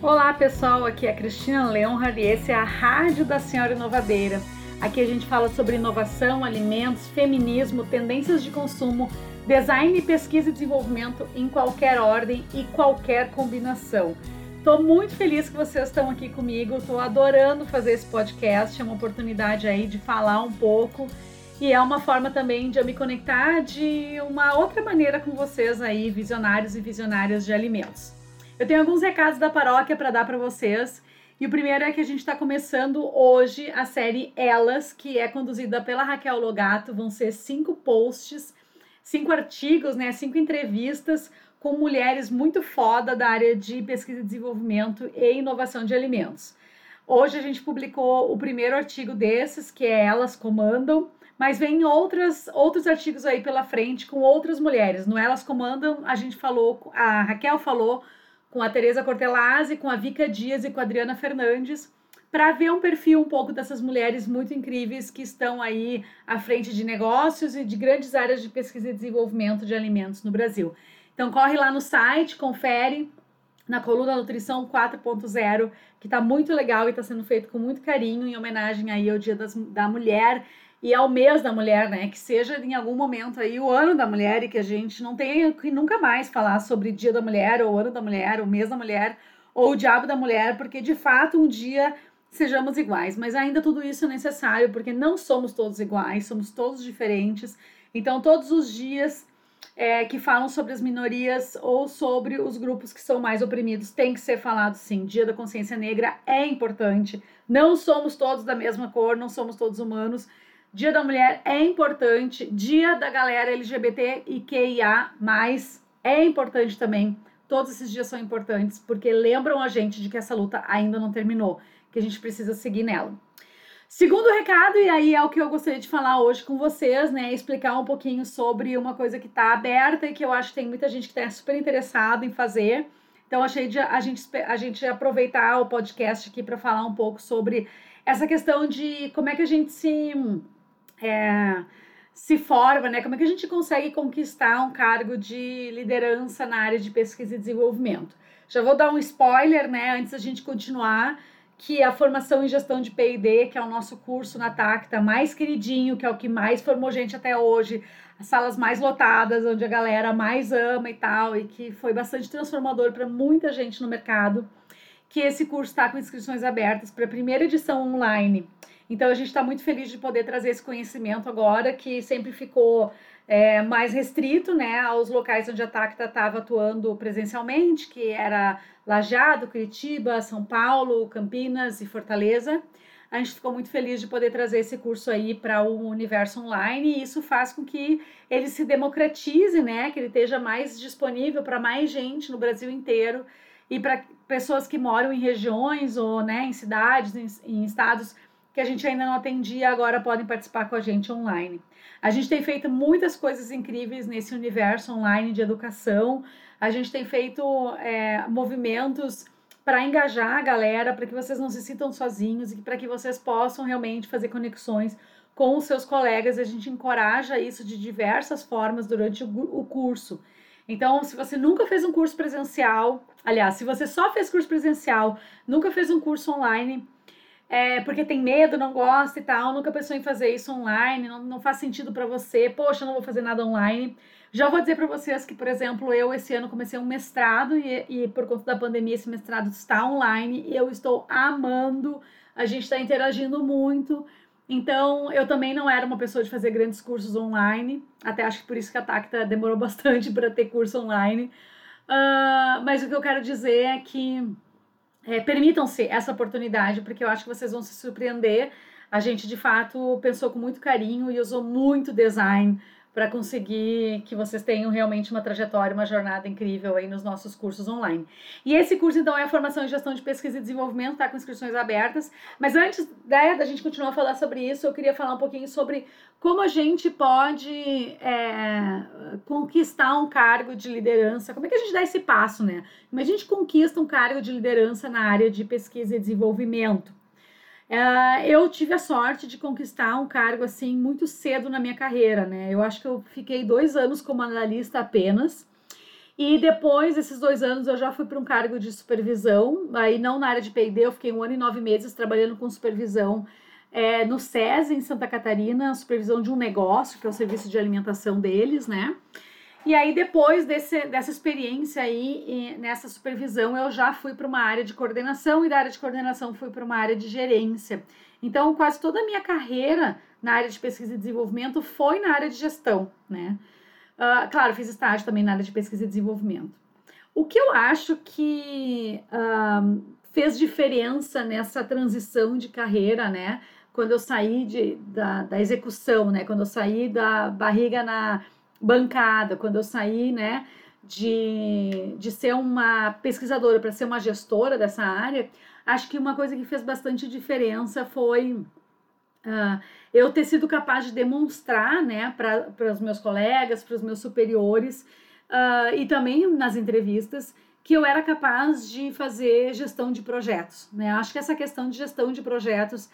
Olá pessoal, aqui é a Cristina Leonhard e esse é a Rádio da Senhora Inovadeira. Aqui a gente fala sobre inovação, alimentos, feminismo, tendências de consumo, design, pesquisa e desenvolvimento em qualquer ordem e qualquer combinação. Estou muito feliz que vocês estão aqui comigo, estou adorando fazer esse podcast, é uma oportunidade aí de falar um pouco e é uma forma também de eu me conectar de uma outra maneira com vocês aí, visionários e visionárias de alimentos. Eu tenho alguns recados da paróquia para dar para vocês. E o primeiro é que a gente está começando hoje a série Elas, que é conduzida pela Raquel Logato. Vão ser cinco posts, cinco artigos, né, cinco entrevistas com mulheres muito foda da área de pesquisa e desenvolvimento e inovação de alimentos. Hoje a gente publicou o primeiro artigo desses, que é Elas Comandam, mas vem outras, outros artigos aí pela frente com outras mulheres. No Elas Comandam, a gente falou, a Raquel falou com a Tereza Cortelazzi, com a Vika Dias e com a Adriana Fernandes, para ver um perfil um pouco dessas mulheres muito incríveis que estão aí à frente de negócios e de grandes áreas de pesquisa e desenvolvimento de alimentos no Brasil. Então corre lá no site, confere na coluna Nutrição 4.0, que está muito legal e está sendo feito com muito carinho em homenagem aí ao Dia das, da Mulher e ao mês da mulher, né? Que seja em algum momento aí o ano da mulher e que a gente não tenha que nunca mais falar sobre dia da mulher, ou ano da mulher, ou mês da mulher, ou o diabo da mulher, porque de fato um dia sejamos iguais. Mas ainda tudo isso é necessário, porque não somos todos iguais, somos todos diferentes. Então, todos os dias é, que falam sobre as minorias ou sobre os grupos que são mais oprimidos tem que ser falado sim. Dia da Consciência Negra é importante. Não somos todos da mesma cor, não somos todos humanos. Dia da Mulher é importante, Dia da galera LGBT e QIA, é importante também. Todos esses dias são importantes porque lembram a gente de que essa luta ainda não terminou, que a gente precisa seguir nela. Segundo recado, e aí é o que eu gostaria de falar hoje com vocês, né? Explicar um pouquinho sobre uma coisa que está aberta e que eu acho que tem muita gente que está super interessado em fazer. Então, achei de a gente, a gente aproveitar o podcast aqui para falar um pouco sobre essa questão de como é que a gente se é, se forma, né? Como é que a gente consegue conquistar um cargo de liderança na área de pesquisa e desenvolvimento? Já vou dar um spoiler, né? Antes da gente continuar, que a formação em gestão de P&D, que é o nosso curso na Tacta mais queridinho, que é o que mais formou gente até hoje, as salas mais lotadas, onde a galera mais ama e tal, e que foi bastante transformador para muita gente no mercado, que esse curso está com inscrições abertas para a primeira edição online então a gente está muito feliz de poder trazer esse conhecimento agora, que sempre ficou é, mais restrito né, aos locais onde a Tacta estava atuando presencialmente, que era Lajeado, Curitiba, São Paulo, Campinas e Fortaleza. A gente ficou muito feliz de poder trazer esse curso aí para o universo online e isso faz com que ele se democratize, né? Que ele esteja mais disponível para mais gente no Brasil inteiro e para pessoas que moram em regiões ou né, em cidades, em, em estados que a gente ainda não atendia, agora podem participar com a gente online. A gente tem feito muitas coisas incríveis nesse universo online de educação. A gente tem feito é, movimentos para engajar a galera, para que vocês não se sintam sozinhos e para que vocês possam realmente fazer conexões com os seus colegas. A gente encoraja isso de diversas formas durante o curso. Então, se você nunca fez um curso presencial, aliás, se você só fez curso presencial, nunca fez um curso online, é, porque tem medo, não gosta e tal, nunca pensou em fazer isso online, não, não faz sentido para você, poxa, não vou fazer nada online. Já vou dizer para vocês que, por exemplo, eu esse ano comecei um mestrado e, e por conta da pandemia esse mestrado está online e eu estou amando, a gente está interagindo muito. Então, eu também não era uma pessoa de fazer grandes cursos online, até acho que por isso que a Tacta demorou bastante para ter curso online. Uh, mas o que eu quero dizer é que é, Permitam-se essa oportunidade, porque eu acho que vocês vão se surpreender. A gente, de fato, pensou com muito carinho e usou muito design para conseguir que vocês tenham realmente uma trajetória, uma jornada incrível aí nos nossos cursos online. E esse curso, então, é a formação em gestão de pesquisa e desenvolvimento, tá com inscrições abertas. Mas antes né, da gente continuar a falar sobre isso, eu queria falar um pouquinho sobre como a gente pode é, conquistar um cargo de liderança. Como é que a gente dá esse passo, né? Como a gente conquista um cargo de liderança na área de pesquisa e desenvolvimento. Uh, eu tive a sorte de conquistar um cargo assim muito cedo na minha carreira, né? Eu acho que eu fiquei dois anos como analista apenas. E depois desses dois anos eu já fui para um cargo de supervisão, aí não na área de P&D, eu fiquei um ano e nove meses trabalhando com supervisão é, no SES em Santa Catarina, supervisão de um negócio, que é o serviço de alimentação deles, né? E aí, depois desse, dessa experiência aí, nessa supervisão, eu já fui para uma área de coordenação e da área de coordenação fui para uma área de gerência. Então, quase toda a minha carreira na área de pesquisa e desenvolvimento foi na área de gestão, né? Uh, claro, fiz estágio também na área de pesquisa e desenvolvimento. O que eu acho que uh, fez diferença nessa transição de carreira, né? Quando eu saí de, da, da execução, né? Quando eu saí da barriga na bancada, quando eu saí, né? De, de ser uma pesquisadora para ser uma gestora dessa área, acho que uma coisa que fez bastante diferença foi Uh, eu ter sido capaz de demonstrar né, para os meus colegas, para os meus superiores uh, e também nas entrevistas que eu era capaz de fazer gestão de projetos. Né? Acho que essa questão de gestão de projetos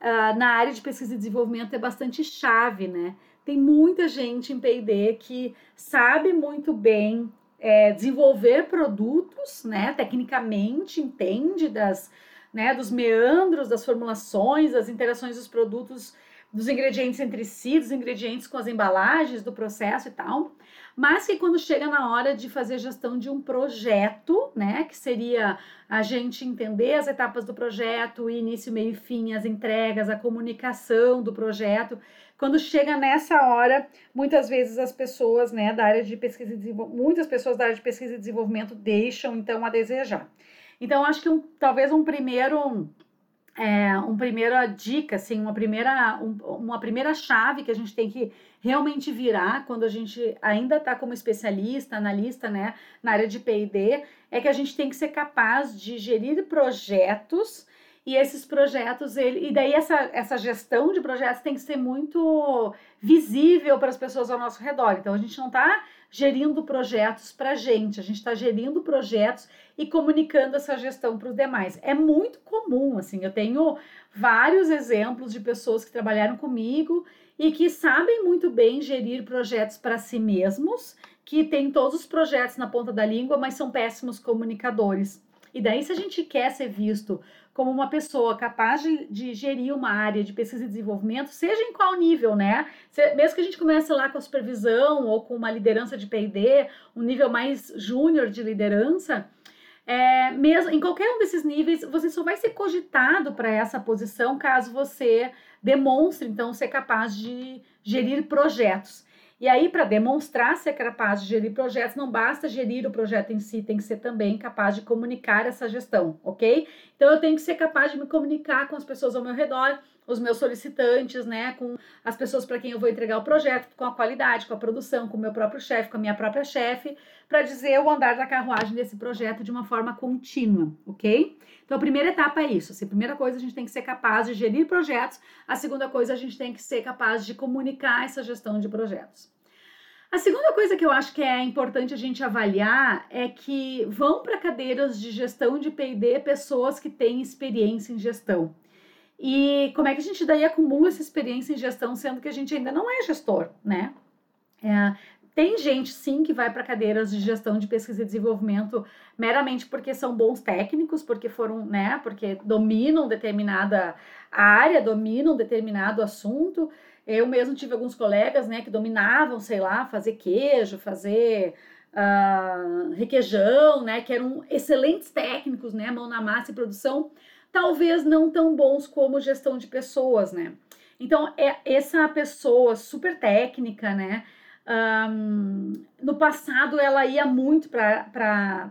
uh, na área de pesquisa e desenvolvimento é bastante chave. Né? Tem muita gente em PD que sabe muito bem é, desenvolver produtos, né, tecnicamente, entende das né, dos meandros das formulações, das interações dos produtos, dos ingredientes entre si, dos ingredientes com as embalagens, do processo e tal. Mas que quando chega na hora de fazer gestão de um projeto, né, que seria a gente entender as etapas do projeto, início, meio e fim, as entregas, a comunicação do projeto, quando chega nessa hora, muitas vezes as pessoas, né, da área de pesquisa e desenvolvimento, muitas pessoas da área de pesquisa e desenvolvimento deixam então a desejar. Então, acho que um, talvez um primeiro. É, uma primeira dica, assim, uma primeira, um, uma primeira chave que a gente tem que realmente virar quando a gente ainda está como especialista, analista, né, na área de P&D, é que a gente tem que ser capaz de gerir projetos e esses projetos, ele, e daí essa, essa gestão de projetos tem que ser muito visível para as pessoas ao nosso redor. Então a gente não está gerindo projetos para a gente, a gente está gerindo projetos e comunicando essa gestão para os demais. É muito comum, assim, eu tenho vários exemplos de pessoas que trabalharam comigo e que sabem muito bem gerir projetos para si mesmos, que têm todos os projetos na ponta da língua, mas são péssimos comunicadores. E daí, se a gente quer ser visto como uma pessoa capaz de, de, gerir uma área de pesquisa e desenvolvimento, seja em qual nível, né? Se, mesmo que a gente comece lá com a supervisão ou com uma liderança de P&D, um nível mais júnior de liderança, é, mesmo em qualquer um desses níveis, você só vai ser cogitado para essa posição caso você demonstre, então, ser capaz de gerir projetos. E aí, para demonstrar ser capaz de gerir projetos, não basta gerir o projeto em si, tem que ser também capaz de comunicar essa gestão, ok? Então, eu tenho que ser capaz de me comunicar com as pessoas ao meu redor, os meus solicitantes, né, com as pessoas para quem eu vou entregar o projeto, com a qualidade, com a produção, com o meu próprio chefe, com a minha própria chefe, para dizer o andar da carruagem desse projeto de uma forma contínua, ok? Então, a primeira etapa é isso. Assim, a primeira coisa, a gente tem que ser capaz de gerir projetos. A segunda coisa, a gente tem que ser capaz de comunicar essa gestão de projetos. A segunda coisa que eu acho que é importante a gente avaliar é que vão para cadeiras de gestão de P&D pessoas que têm experiência em gestão. E como é que a gente daí acumula essa experiência em gestão, sendo que a gente ainda não é gestor, né? É, tem gente, sim, que vai para cadeiras de gestão de pesquisa e desenvolvimento meramente porque são bons técnicos, porque foram, né, porque dominam determinada área, dominam determinado assunto. Eu mesmo tive alguns colegas, né, que dominavam, sei lá, fazer queijo, fazer uh, requeijão, né, que eram excelentes técnicos, né, mão na massa e produção, talvez não tão bons como gestão de pessoas, né. Então, é essa pessoa super técnica, né, um, no passado, ela ia muito para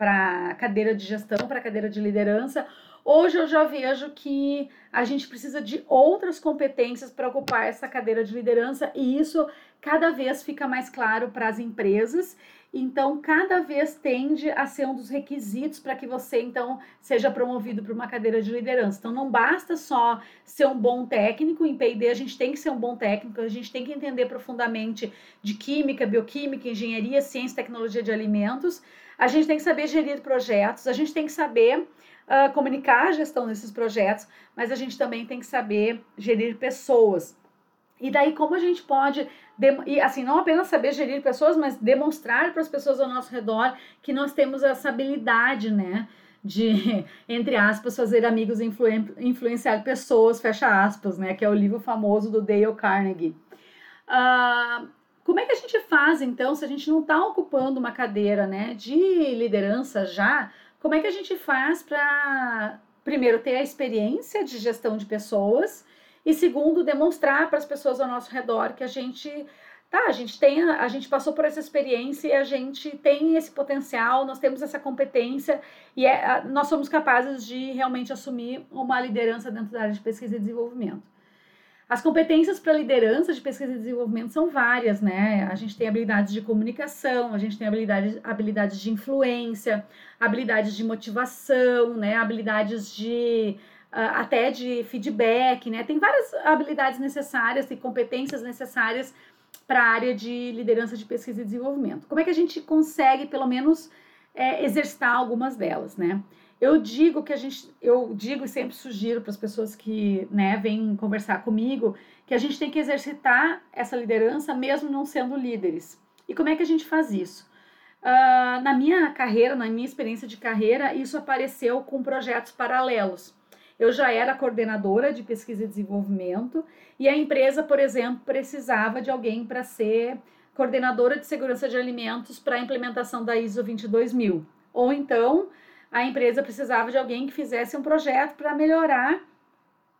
a cadeira de gestão, para a cadeira de liderança. Hoje eu já vejo que a gente precisa de outras competências para ocupar essa cadeira de liderança e isso cada vez fica mais claro para as empresas então, cada vez tende a ser um dos requisitos para que você, então, seja promovido para uma cadeira de liderança. Então, não basta só ser um bom técnico, em P&D a gente tem que ser um bom técnico, a gente tem que entender profundamente de química, bioquímica, engenharia, ciência tecnologia de alimentos, a gente tem que saber gerir projetos, a gente tem que saber uh, comunicar a gestão desses projetos, mas a gente também tem que saber gerir pessoas. E daí, como a gente pode, e assim, não apenas saber gerir pessoas, mas demonstrar para as pessoas ao nosso redor que nós temos essa habilidade, né? De, entre aspas, fazer amigos e influen influenciar pessoas, fecha aspas, né? Que é o livro famoso do Dale Carnegie. Uh, como é que a gente faz, então, se a gente não está ocupando uma cadeira né, de liderança já? Como é que a gente faz para, primeiro, ter a experiência de gestão de pessoas e, segundo, demonstrar para as pessoas ao nosso redor que a gente tá, a gente tem, a gente passou por essa experiência e a gente tem esse potencial, nós temos essa competência e é, nós somos capazes de realmente assumir uma liderança dentro da área de pesquisa e desenvolvimento. As competências para liderança de pesquisa e desenvolvimento são várias, né? A gente tem habilidades de comunicação, a gente tem habilidades, habilidades de influência, habilidades de motivação, né? Habilidades de até de feedback, né? Tem várias habilidades necessárias e competências necessárias para a área de liderança de pesquisa e desenvolvimento. Como é que a gente consegue, pelo menos, é, exercitar algumas delas, né? Eu digo que a gente, eu digo e sempre sugiro para as pessoas que né, vêm conversar comigo que a gente tem que exercitar essa liderança mesmo não sendo líderes. E como é que a gente faz isso? Uh, na minha carreira, na minha experiência de carreira, isso apareceu com projetos paralelos. Eu já era coordenadora de pesquisa e desenvolvimento e a empresa, por exemplo, precisava de alguém para ser coordenadora de segurança de alimentos para a implementação da ISO 22000. Ou então, a empresa precisava de alguém que fizesse um projeto para melhorar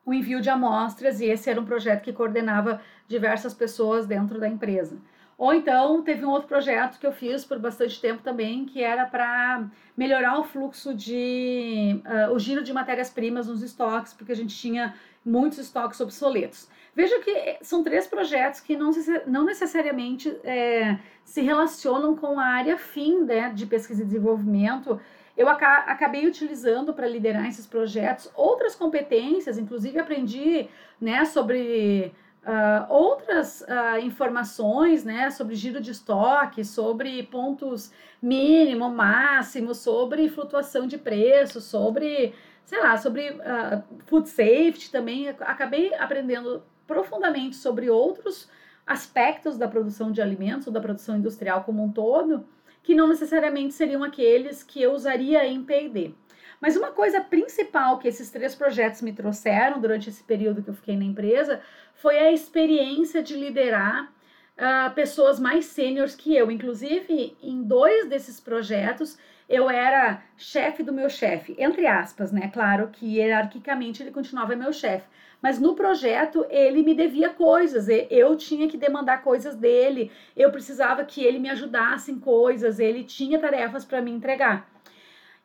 o envio de amostras, e esse era um projeto que coordenava diversas pessoas dentro da empresa. Ou então teve um outro projeto que eu fiz por bastante tempo também, que era para melhorar o fluxo de uh, o giro de matérias-primas nos estoques, porque a gente tinha muitos estoques obsoletos. Veja que são três projetos que não, não necessariamente é, se relacionam com a área fim né, de pesquisa e desenvolvimento eu acabei utilizando para liderar esses projetos outras competências, inclusive aprendi né, sobre uh, outras uh, informações né, sobre giro de estoque, sobre pontos mínimo, máximo, sobre flutuação de preço, sobre, sei lá, sobre uh, food safety também. Acabei aprendendo profundamente sobre outros aspectos da produção de alimentos, ou da produção industrial como um todo que não necessariamente seriam aqueles que eu usaria em P&D. Mas uma coisa principal que esses três projetos me trouxeram durante esse período que eu fiquei na empresa foi a experiência de liderar uh, pessoas mais sêniores que eu. Inclusive, em dois desses projetos, eu era chefe do meu chefe, entre aspas, né? Claro que hierarquicamente ele continuava meu chefe, mas no projeto ele me devia coisas, eu tinha que demandar coisas dele, eu precisava que ele me ajudasse em coisas, ele tinha tarefas para me entregar.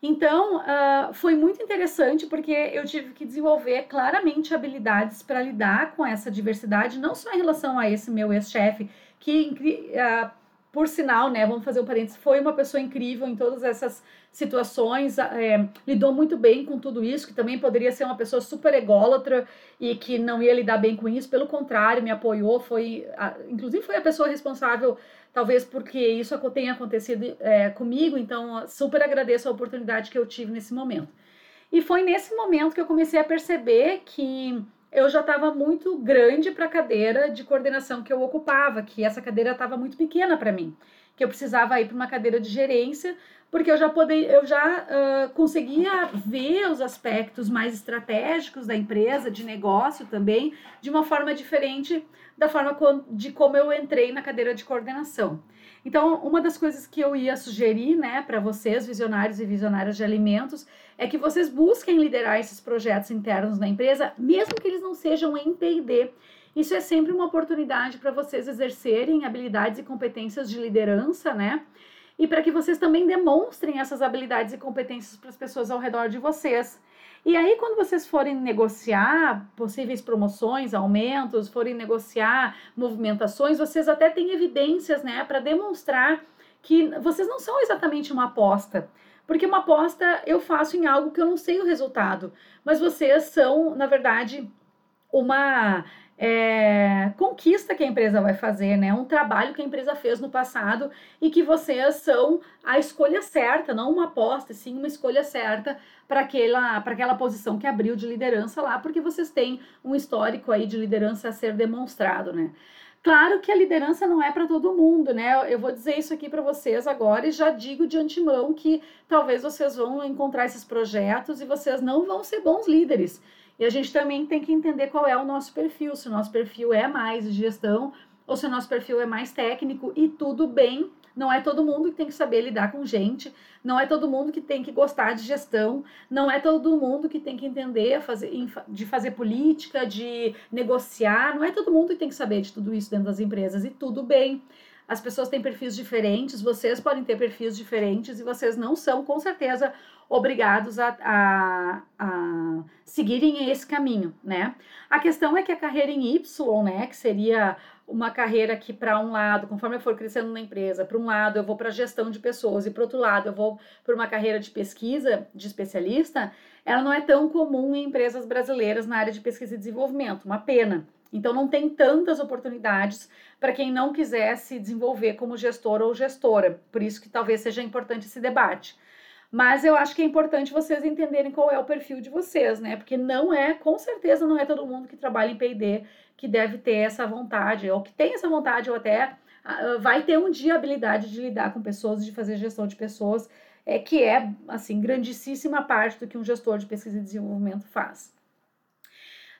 Então, uh, foi muito interessante porque eu tive que desenvolver claramente habilidades para lidar com essa diversidade, não só em relação a esse meu ex-chefe, que uh, por sinal, né, vamos fazer um parênteses, foi uma pessoa incrível em todas essas situações, é, lidou muito bem com tudo isso, que também poderia ser uma pessoa super ególatra e que não ia lidar bem com isso, pelo contrário, me apoiou, foi, a, inclusive foi a pessoa responsável, talvez porque isso tenha acontecido é, comigo, então super agradeço a oportunidade que eu tive nesse momento. E foi nesse momento que eu comecei a perceber que eu já estava muito grande para a cadeira de coordenação que eu ocupava, que essa cadeira estava muito pequena para mim, que eu precisava ir para uma cadeira de gerência, porque eu já poder, eu já uh, conseguia ver os aspectos mais estratégicos da empresa, de negócio também, de uma forma diferente da forma de como eu entrei na cadeira de coordenação. Então, uma das coisas que eu ia sugerir, né, para vocês, visionários e visionárias de alimentos, é que vocês busquem liderar esses projetos internos na empresa, mesmo que eles não sejam em P&D. Isso é sempre uma oportunidade para vocês exercerem habilidades e competências de liderança, né? E para que vocês também demonstrem essas habilidades e competências para as pessoas ao redor de vocês. E aí, quando vocês forem negociar possíveis promoções, aumentos, forem negociar movimentações, vocês até têm evidências, né, para demonstrar que vocês não são exatamente uma aposta. Porque uma aposta eu faço em algo que eu não sei o resultado. Mas vocês são, na verdade, uma é, conquista que a empresa vai fazer, né? Um trabalho que a empresa fez no passado e que vocês são a escolha certa, não uma aposta, sim uma escolha certa para aquela, aquela posição que abriu de liderança lá, porque vocês têm um histórico aí de liderança a ser demonstrado, né? Claro que a liderança não é para todo mundo, né? Eu vou dizer isso aqui para vocês agora e já digo de antemão que talvez vocês vão encontrar esses projetos e vocês não vão ser bons líderes. E a gente também tem que entender qual é o nosso perfil, se o nosso perfil é mais gestão ou se o nosso perfil é mais técnico e tudo bem. Não é todo mundo que tem que saber lidar com gente, não é todo mundo que tem que gostar de gestão, não é todo mundo que tem que entender fazer, de fazer política, de negociar, não é todo mundo que tem que saber de tudo isso dentro das empresas e tudo bem. As pessoas têm perfis diferentes, vocês podem ter perfis diferentes e vocês não são, com certeza, obrigados a, a, a seguirem esse caminho, né? A questão é que a carreira em Y, né, que seria uma carreira que para um lado, conforme eu for crescendo na empresa, para um lado eu vou para gestão de pessoas e para outro lado eu vou para uma carreira de pesquisa, de especialista, ela não é tão comum em empresas brasileiras na área de pesquisa e desenvolvimento, uma pena. Então não tem tantas oportunidades para quem não quiser se desenvolver como gestor ou gestora. Por isso que talvez seja importante esse debate. Mas eu acho que é importante vocês entenderem qual é o perfil de vocês, né? Porque não é, com certeza, não é todo mundo que trabalha em PD que deve ter essa vontade, ou que tem essa vontade, ou até uh, vai ter um dia a habilidade de lidar com pessoas, de fazer gestão de pessoas, é, que é, assim, grandíssima parte do que um gestor de pesquisa e desenvolvimento faz.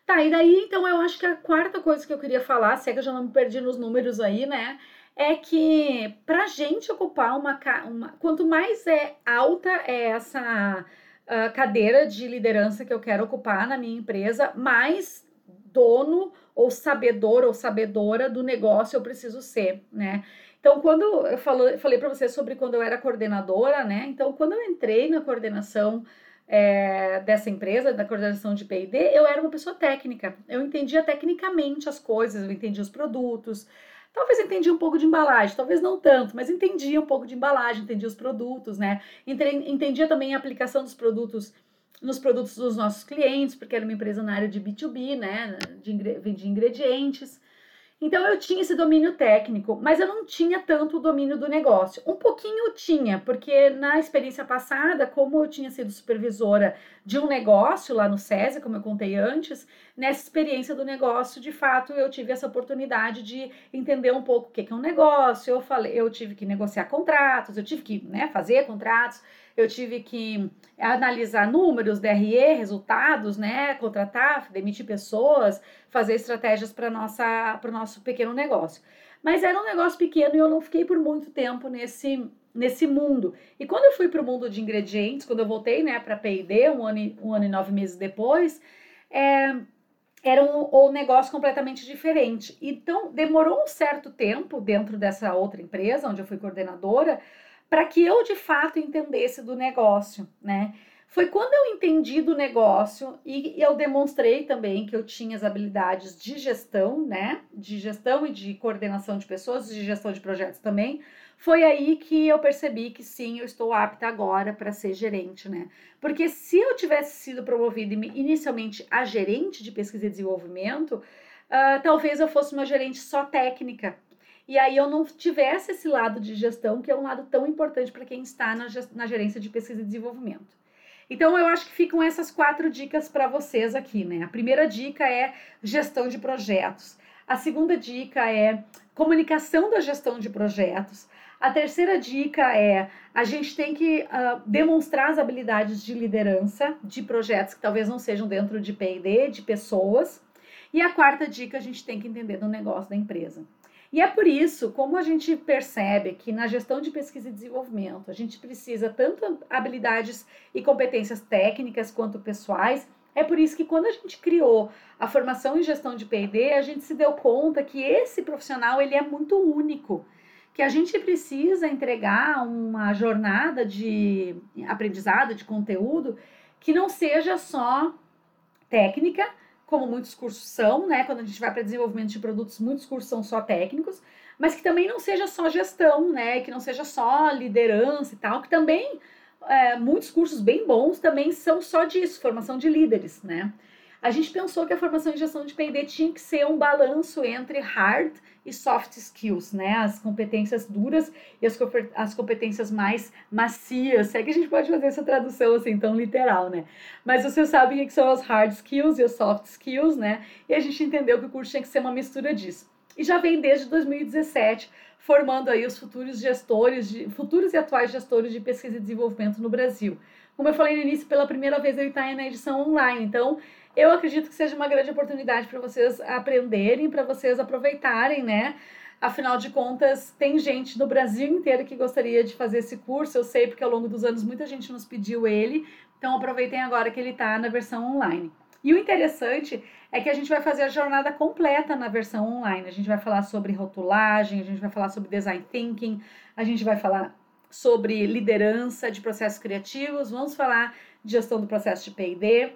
Tá, e daí, então, eu acho que a quarta coisa que eu queria falar, se é que eu já não me perdi nos números aí, né? é que para gente ocupar uma, uma, quanto mais é alta é essa uh, cadeira de liderança que eu quero ocupar na minha empresa, mais dono ou sabedor ou sabedora do negócio eu preciso ser, né? Então, quando eu falo, falei para você sobre quando eu era coordenadora, né? Então, quando eu entrei na coordenação é, dessa empresa, da coordenação de P&D, eu era uma pessoa técnica. Eu entendia tecnicamente as coisas, eu entendia os produtos, Talvez entendia um pouco de embalagem, talvez não tanto, mas entendia um pouco de embalagem, entendia os produtos, né? Entendia também a aplicação dos produtos nos produtos dos nossos clientes, porque era uma empresa na área de B2B, né? De, de ingredientes. Então eu tinha esse domínio técnico, mas eu não tinha tanto o domínio do negócio. Um pouquinho tinha, porque na experiência passada, como eu tinha sido supervisora de um negócio lá no SESI, como eu contei antes, nessa experiência do negócio, de fato, eu tive essa oportunidade de entender um pouco o que é um negócio. Eu falei, eu tive que negociar contratos, eu tive que né, fazer contratos, eu tive que analisar números, DRE, resultados, né, contratar, demitir pessoas, fazer estratégias para o nosso pequeno negócio. Mas era um negócio pequeno e eu não fiquei por muito tempo nesse nesse mundo. E quando eu fui para o mundo de ingredientes, quando eu voltei, né, para P&D, um ano, um ano e nove meses depois, é, era um, um negócio completamente diferente. Então, demorou um certo tempo dentro dessa outra empresa, onde eu fui coordenadora, para que eu de fato entendesse do negócio, né? Foi quando eu entendi do negócio e eu demonstrei também que eu tinha as habilidades de gestão, né? De gestão e de coordenação de pessoas, de gestão de projetos também. Foi aí que eu percebi que sim, eu estou apta agora para ser gerente, né? Porque se eu tivesse sido promovida inicialmente a gerente de pesquisa e desenvolvimento, uh, talvez eu fosse uma gerente só técnica, e aí eu não tivesse esse lado de gestão, que é um lado tão importante para quem está na, na gerência de pesquisa e desenvolvimento. Então eu acho que ficam essas quatro dicas para vocês aqui, né? A primeira dica é gestão de projetos. A segunda dica é comunicação da gestão de projetos. A terceira dica é a gente tem que uh, demonstrar as habilidades de liderança de projetos que talvez não sejam dentro de P&D, de pessoas. E a quarta dica a gente tem que entender do negócio da empresa. E é por isso, como a gente percebe que na gestão de pesquisa e desenvolvimento a gente precisa tanto habilidades e competências técnicas quanto pessoais, é por isso que quando a gente criou a formação em gestão de P&D, a gente se deu conta que esse profissional ele é muito único, que a gente precisa entregar uma jornada de aprendizado, de conteúdo que não seja só técnica, como muitos cursos são, né? Quando a gente vai para desenvolvimento de produtos, muitos cursos são só técnicos, mas que também não seja só gestão, né? Que não seja só liderança e tal, que também é, muitos cursos bem bons também são só disso, formação de líderes, né? A gente pensou que a formação em gestão de P&D tinha que ser um balanço entre hard e soft skills, né? As competências duras e as, as competências mais macias. Se é que a gente pode fazer essa tradução assim tão literal, né? Mas vocês sabem que são as hard skills e as soft skills, né? E a gente entendeu que o curso tinha que ser uma mistura disso. E já vem desde 2017 formando aí os futuros gestores, de, futuros e atuais gestores de pesquisa e desenvolvimento no Brasil. Como eu falei no início, pela primeira vez ele está na edição online. Então, eu acredito que seja uma grande oportunidade para vocês aprenderem, para vocês aproveitarem, né? Afinal de contas, tem gente no Brasil inteiro que gostaria de fazer esse curso. Eu sei porque ao longo dos anos muita gente nos pediu ele. Então aproveitem agora que ele está na versão online. E o interessante é que a gente vai fazer a jornada completa na versão online. A gente vai falar sobre rotulagem, a gente vai falar sobre design thinking, a gente vai falar sobre liderança de processos criativos, vamos falar de gestão do processo de P&D,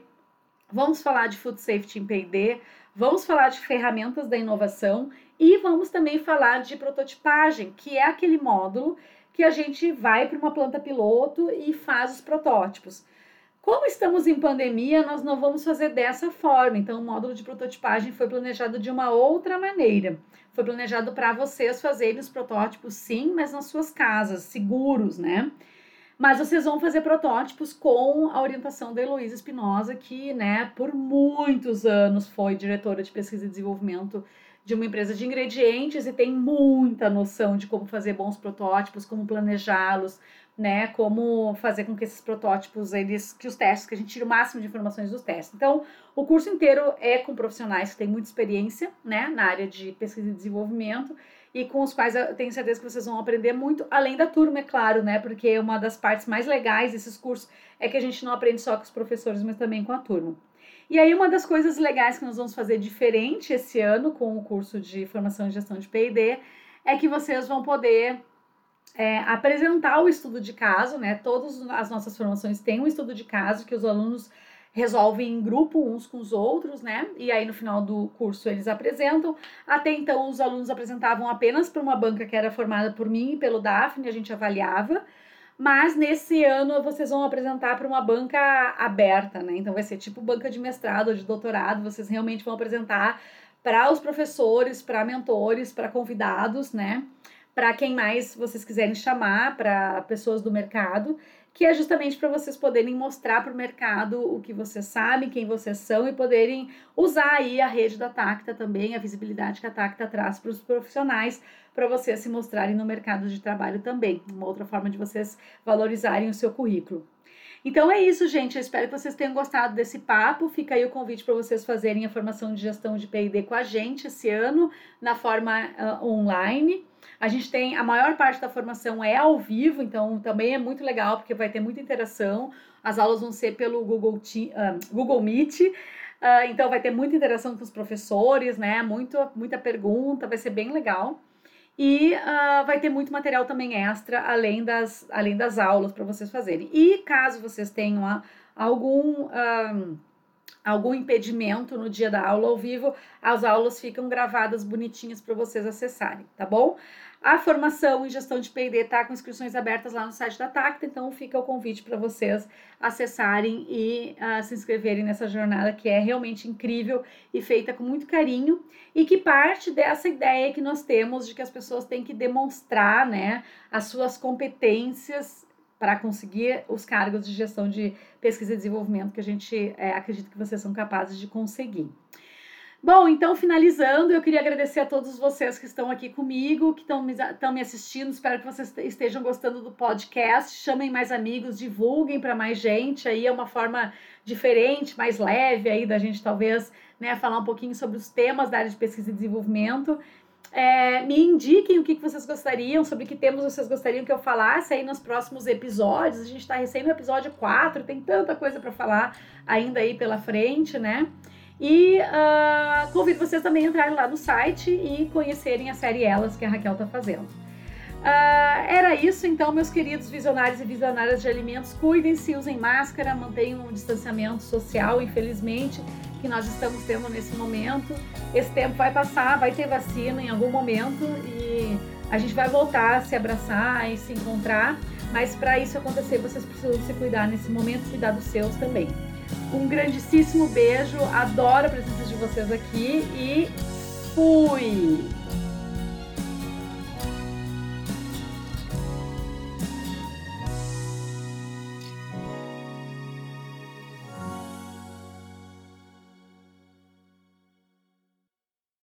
vamos falar de food safety em P&D, vamos falar de ferramentas da inovação e vamos também falar de prototipagem, que é aquele módulo que a gente vai para uma planta piloto e faz os protótipos. Como estamos em pandemia, nós não vamos fazer dessa forma. Então, o módulo de prototipagem foi planejado de uma outra maneira. Foi planejado para vocês fazerem os protótipos, sim, mas nas suas casas, seguros, né? Mas vocês vão fazer protótipos com a orientação da Heloísa Espinosa, que, né, por muitos anos foi diretora de pesquisa e desenvolvimento de uma empresa de ingredientes e tem muita noção de como fazer bons protótipos, como planejá-los, né, como fazer com que esses protótipos, eles, que os testes, que a gente tire o máximo de informações dos testes. Então, o curso inteiro é com profissionais que têm muita experiência, né, na área de pesquisa e desenvolvimento e com os quais eu tenho certeza que vocês vão aprender muito, além da turma, é claro, né, porque uma das partes mais legais desses cursos é que a gente não aprende só com os professores, mas também com a turma. E aí, uma das coisas legais que nós vamos fazer diferente esse ano com o curso de formação e gestão de P&D é que vocês vão poder é, apresentar o estudo de caso, né? Todas as nossas formações têm um estudo de caso que os alunos resolvem em grupo uns com os outros, né? E aí no final do curso eles apresentam. Até então os alunos apresentavam apenas para uma banca que era formada por mim e pelo Daphne, a gente avaliava. Mas nesse ano vocês vão apresentar para uma banca aberta, né? Então vai ser tipo banca de mestrado ou de doutorado, vocês realmente vão apresentar para os professores, para mentores, para convidados, né? para quem mais vocês quiserem chamar, para pessoas do mercado, que é justamente para vocês poderem mostrar para o mercado o que vocês sabem, quem vocês são e poderem usar aí a rede da Tacta também, a visibilidade que a Tacta traz para os profissionais, para vocês se mostrarem no mercado de trabalho também. Uma outra forma de vocês valorizarem o seu currículo. Então é isso, gente. Eu espero que vocês tenham gostado desse papo. Fica aí o convite para vocês fazerem a formação de gestão de PD com a gente esse ano, na forma uh, online. A gente tem a maior parte da formação é ao vivo, então também é muito legal porque vai ter muita interação. As aulas vão ser pelo Google, uh, Google Meet. Uh, então vai ter muita interação com os professores, né? Muito, muita pergunta, vai ser bem legal. E uh, vai ter muito material também extra, além das, além das aulas para vocês fazerem. E caso vocês tenham uh, algum, uh, algum impedimento no dia da aula ao vivo, as aulas ficam gravadas bonitinhas para vocês acessarem, tá bom? A formação em gestão de P&D está com inscrições abertas lá no site da Tacta, então fica o convite para vocês acessarem e uh, se inscreverem nessa jornada que é realmente incrível e feita com muito carinho e que parte dessa ideia que nós temos de que as pessoas têm que demonstrar, né, as suas competências para conseguir os cargos de gestão de pesquisa e desenvolvimento que a gente é, acredita que vocês são capazes de conseguir. Bom, então finalizando, eu queria agradecer a todos vocês que estão aqui comigo, que estão me, me assistindo. Espero que vocês estejam gostando do podcast. Chamem mais amigos, divulguem para mais gente. Aí é uma forma diferente, mais leve aí da gente talvez né, falar um pouquinho sobre os temas da área de pesquisa e desenvolvimento. É, me indiquem o que, vocês gostariam, sobre que temas vocês gostariam que eu falasse aí nos próximos episódios. A gente está recém no episódio 4, tem tanta coisa para falar ainda aí pela frente, né? E uh, convido vocês também a entrarem lá no site e conhecerem a série Elas que a Raquel está fazendo. Uh, era isso, então, meus queridos visionários e visionárias de alimentos. Cuidem-se, usem máscara, mantenham um distanciamento social, infelizmente, que nós estamos tendo nesse momento. Esse tempo vai passar, vai ter vacina em algum momento e a gente vai voltar a se abraçar e se encontrar. Mas para isso acontecer, vocês precisam se cuidar nesse momento, cuidar dos seus também. Um grandíssimo beijo, adoro a presença de vocês aqui e fui!